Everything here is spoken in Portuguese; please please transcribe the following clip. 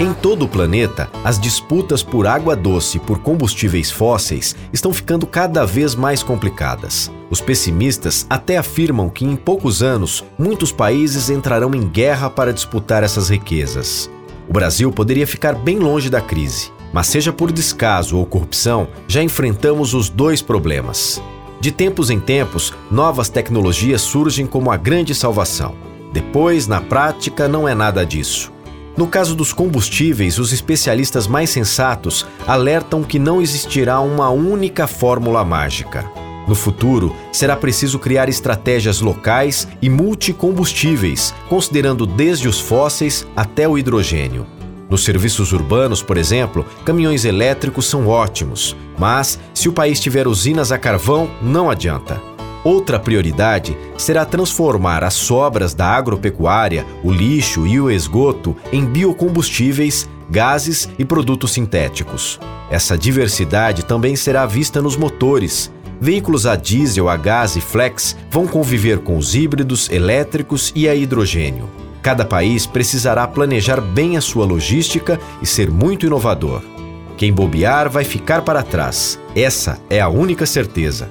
Em todo o planeta, as disputas por água doce e por combustíveis fósseis estão ficando cada vez mais complicadas. Os pessimistas até afirmam que em poucos anos muitos países entrarão em guerra para disputar essas riquezas. O Brasil poderia ficar bem longe da crise, mas seja por descaso ou corrupção, já enfrentamos os dois problemas. De tempos em tempos, novas tecnologias surgem como a grande salvação. Depois, na prática, não é nada disso. No caso dos combustíveis, os especialistas mais sensatos alertam que não existirá uma única fórmula mágica. No futuro, será preciso criar estratégias locais e multicombustíveis, considerando desde os fósseis até o hidrogênio. Nos serviços urbanos, por exemplo, caminhões elétricos são ótimos, mas se o país tiver usinas a carvão, não adianta. Outra prioridade será transformar as sobras da agropecuária, o lixo e o esgoto em biocombustíveis, gases e produtos sintéticos. Essa diversidade também será vista nos motores. Veículos a diesel, a gás e flex vão conviver com os híbridos, elétricos e a hidrogênio. Cada país precisará planejar bem a sua logística e ser muito inovador. Quem bobear vai ficar para trás. Essa é a única certeza.